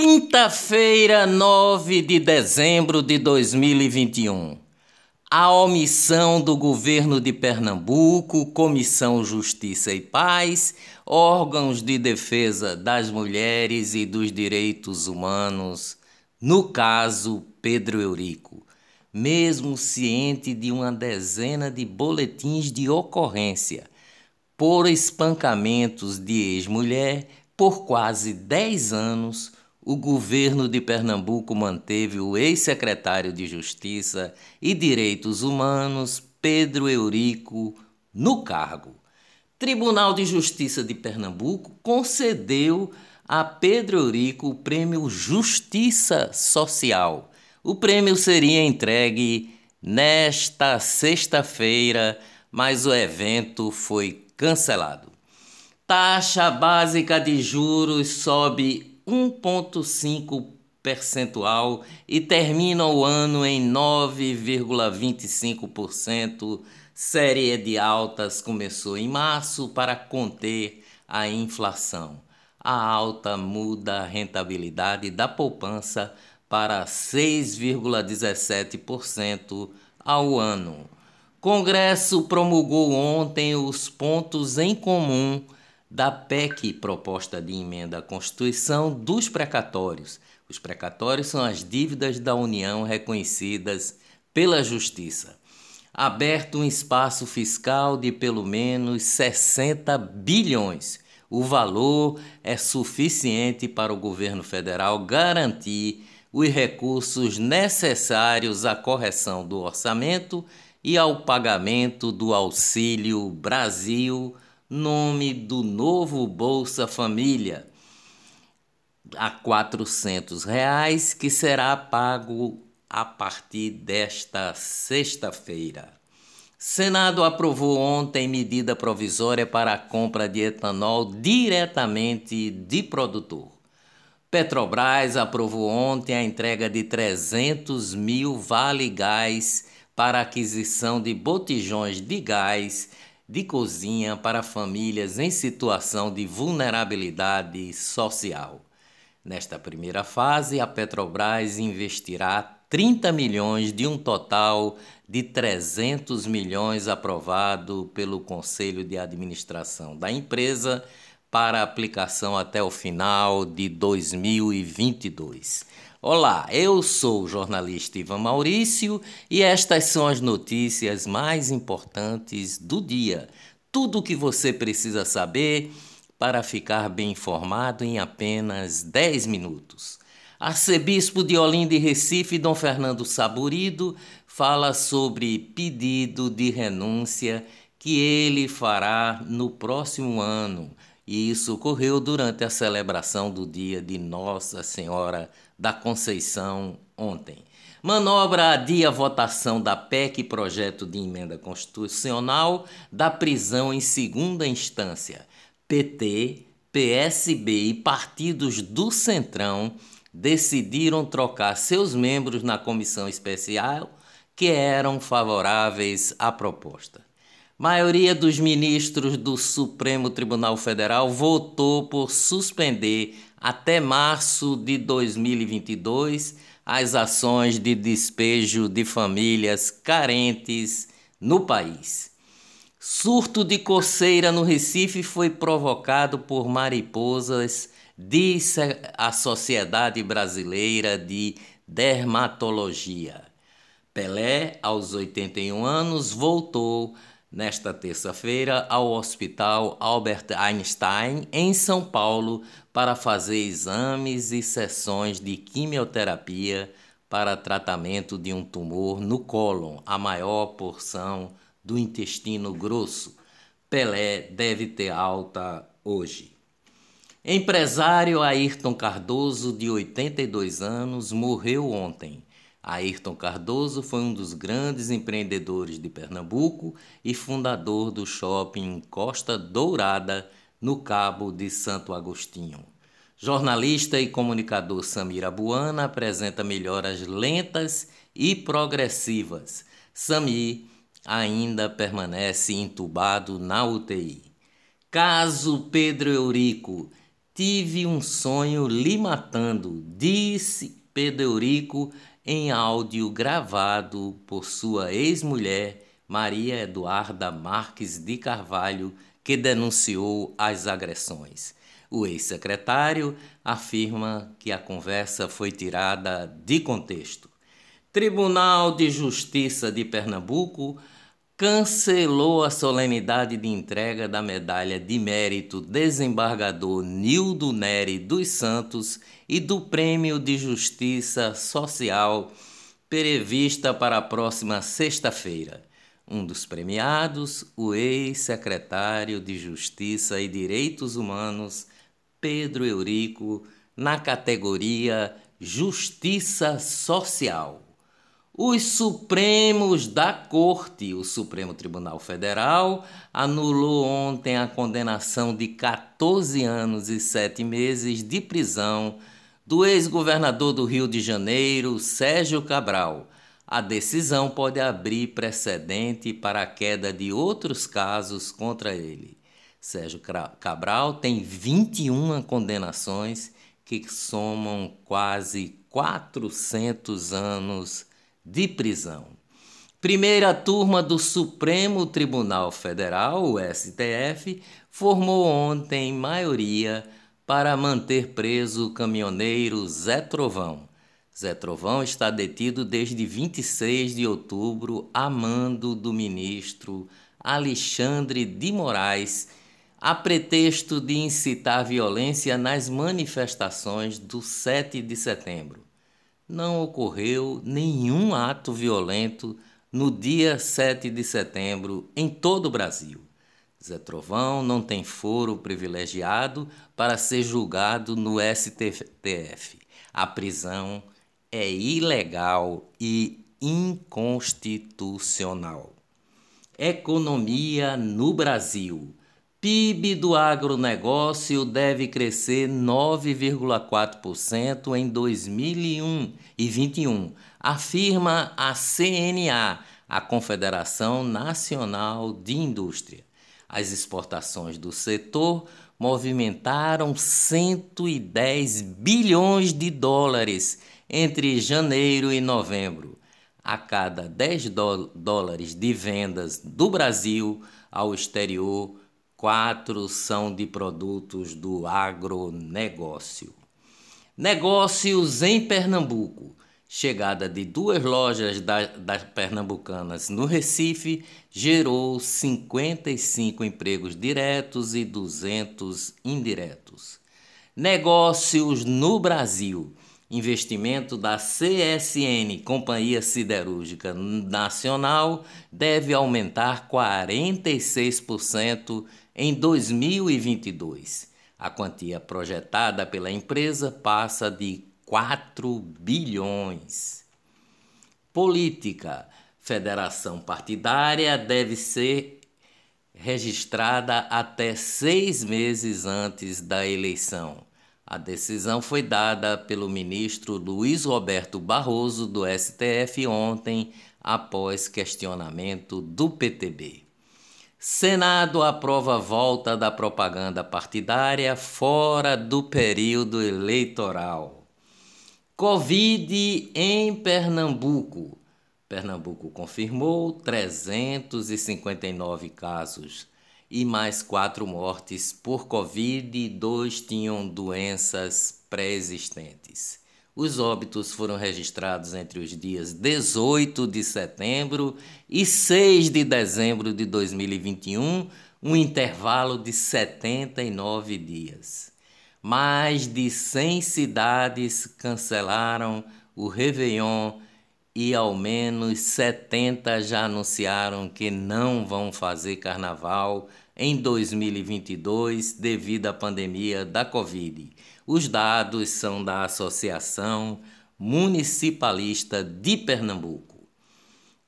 Quinta-feira, 9 de dezembro de 2021. A omissão do governo de Pernambuco, Comissão Justiça e Paz, órgãos de defesa das mulheres e dos direitos humanos, no caso Pedro Eurico, mesmo ciente de uma dezena de boletins de ocorrência por espancamentos de ex-mulher por quase 10 anos o governo de Pernambuco manteve o ex-secretário de Justiça e Direitos Humanos, Pedro Eurico, no cargo. Tribunal de Justiça de Pernambuco concedeu a Pedro Eurico o prêmio Justiça Social. O prêmio seria entregue nesta sexta-feira, mas o evento foi cancelado. Taxa básica de juros sobe 1,5 percentual e termina o ano em 9,25%. Série de altas começou em março para conter a inflação. A alta muda a rentabilidade da poupança para 6,17% ao ano. Congresso promulgou ontem os pontos em comum da PEC, proposta de emenda à Constituição, dos precatórios. Os precatórios são as dívidas da União reconhecidas pela Justiça. Aberto um espaço fiscal de pelo menos 60 bilhões. O valor é suficiente para o governo federal garantir os recursos necessários à correção do orçamento e ao pagamento do Auxílio Brasil nome do novo Bolsa Família a R$ reais que será pago a partir desta sexta-feira. Senado aprovou ontem medida provisória para a compra de etanol diretamente de produtor. Petrobras aprovou ontem a entrega de 300 mil vale gás para aquisição de botijões de gás de cozinha para famílias em situação de vulnerabilidade social. Nesta primeira fase, a Petrobras investirá 30 milhões de um total de 300 milhões aprovado pelo Conselho de Administração da empresa para aplicação até o final de 2022. Olá, eu sou o jornalista Ivan Maurício e estas são as notícias mais importantes do dia. Tudo o que você precisa saber para ficar bem informado em apenas 10 minutos. Arcebispo de Olinda e Recife, Dom Fernando Saburido, fala sobre pedido de renúncia que ele fará no próximo ano e isso ocorreu durante a celebração do dia de Nossa Senhora da Conceição ontem. Manobra adia votação da PEC, projeto de emenda constitucional, da prisão em segunda instância. PT, PSB e partidos do Centrão decidiram trocar seus membros na comissão especial que eram favoráveis à proposta maioria dos ministros do Supremo Tribunal Federal votou por suspender até março de 2022 as ações de despejo de famílias carentes no país. Surto de coceira no Recife foi provocado por mariposas, disse a Sociedade Brasileira de Dermatologia. Pelé, aos 81 anos, voltou nesta terça-feira ao Hospital Albert Einstein, em São Paulo, para fazer exames e sessões de quimioterapia para tratamento de um tumor no cólon, a maior porção do intestino grosso. Pelé deve ter alta hoje. Empresário Ayrton Cardoso, de 82 anos, morreu ontem. Ayrton Cardoso foi um dos grandes empreendedores de Pernambuco e fundador do shopping Costa Dourada, no Cabo de Santo Agostinho. Jornalista e comunicador Samir Abuana apresenta melhoras lentas e progressivas. Samir ainda permanece entubado na UTI. Caso Pedro Eurico Tive um sonho lhe matando, disse Pedro Eurico em áudio gravado por sua ex-mulher Maria Eduarda Marques de Carvalho, que denunciou as agressões. O ex-secretário afirma que a conversa foi tirada de contexto. Tribunal de Justiça de Pernambuco cancelou a solenidade de entrega da medalha de mérito desembargador Nildo Neri dos Santos e do Prêmio de Justiça Social prevista para a próxima sexta-feira. Um dos premiados, o ex-secretário de Justiça e Direitos Humanos, Pedro Eurico, na categoria Justiça Social. Os Supremos da Corte, o Supremo Tribunal Federal, anulou ontem a condenação de 14 anos e 7 meses de prisão do ex-governador do Rio de Janeiro, Sérgio Cabral. A decisão pode abrir precedente para a queda de outros casos contra ele. Sérgio Cabral tem 21 condenações que somam quase 400 anos de prisão. Primeira turma do Supremo Tribunal Federal, o STF, formou ontem maioria para manter preso o caminhoneiro Zé Trovão. Zé Trovão está detido desde 26 de outubro a mando do ministro Alexandre de Moraes, a pretexto de incitar violência nas manifestações do 7 de setembro não ocorreu nenhum ato violento no dia 7 de setembro em todo o Brasil. Zé Trovão não tem foro privilegiado para ser julgado no STF. A prisão é ilegal e inconstitucional. Economia no Brasil. PIB do agronegócio deve crescer 9,4% em 2021, afirma a CNA, a Confederação Nacional de Indústria. As exportações do setor movimentaram 110 bilhões de dólares entre janeiro e novembro. A cada 10 dólares de vendas do Brasil ao exterior, quatro são de produtos do agronegócio. Negócios em Pernambuco. Chegada de duas lojas das pernambucanas no Recife gerou 55 empregos diretos e 200 indiretos. Negócios no Brasil. Investimento da CSN, Companhia Siderúrgica Nacional, deve aumentar 46% em 2022. A quantia projetada pela empresa passa de 4 bilhões. Política. Federação partidária deve ser registrada até seis meses antes da eleição. A decisão foi dada pelo ministro Luiz Roberto Barroso do STF ontem, após questionamento do PTB. Senado aprova a volta da propaganda partidária fora do período eleitoral. Covid em Pernambuco. Pernambuco confirmou 359 casos e mais quatro mortes por Covid e dois tinham doenças pré-existentes. Os óbitos foram registrados entre os dias 18 de setembro e 6 de dezembro de 2021, um intervalo de 79 dias. Mais de 100 cidades cancelaram o Réveillon e ao menos 70 já anunciaram que não vão fazer carnaval em 2022 devido à pandemia da Covid. Os dados são da Associação Municipalista de Pernambuco.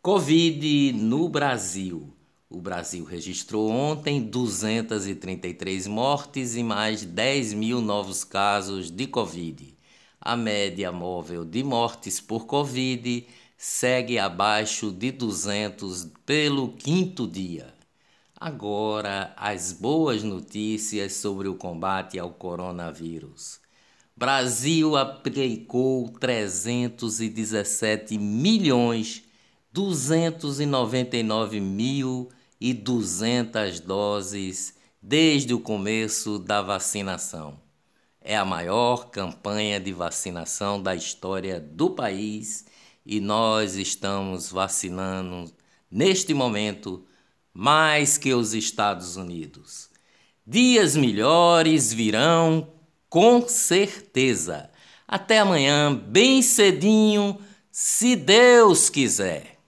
Covid no Brasil. O Brasil registrou ontem 233 mortes e mais 10 mil novos casos de Covid. A média móvel de mortes por Covid segue abaixo de 200 pelo quinto dia. Agora, as boas notícias sobre o combate ao coronavírus. Brasil aplicou 317 milhões 299 mil e 200 doses desde o começo da vacinação. É a maior campanha de vacinação da história do país e nós estamos vacinando neste momento mais que os Estados Unidos. Dias melhores virão com certeza. Até amanhã, bem cedinho, se Deus quiser.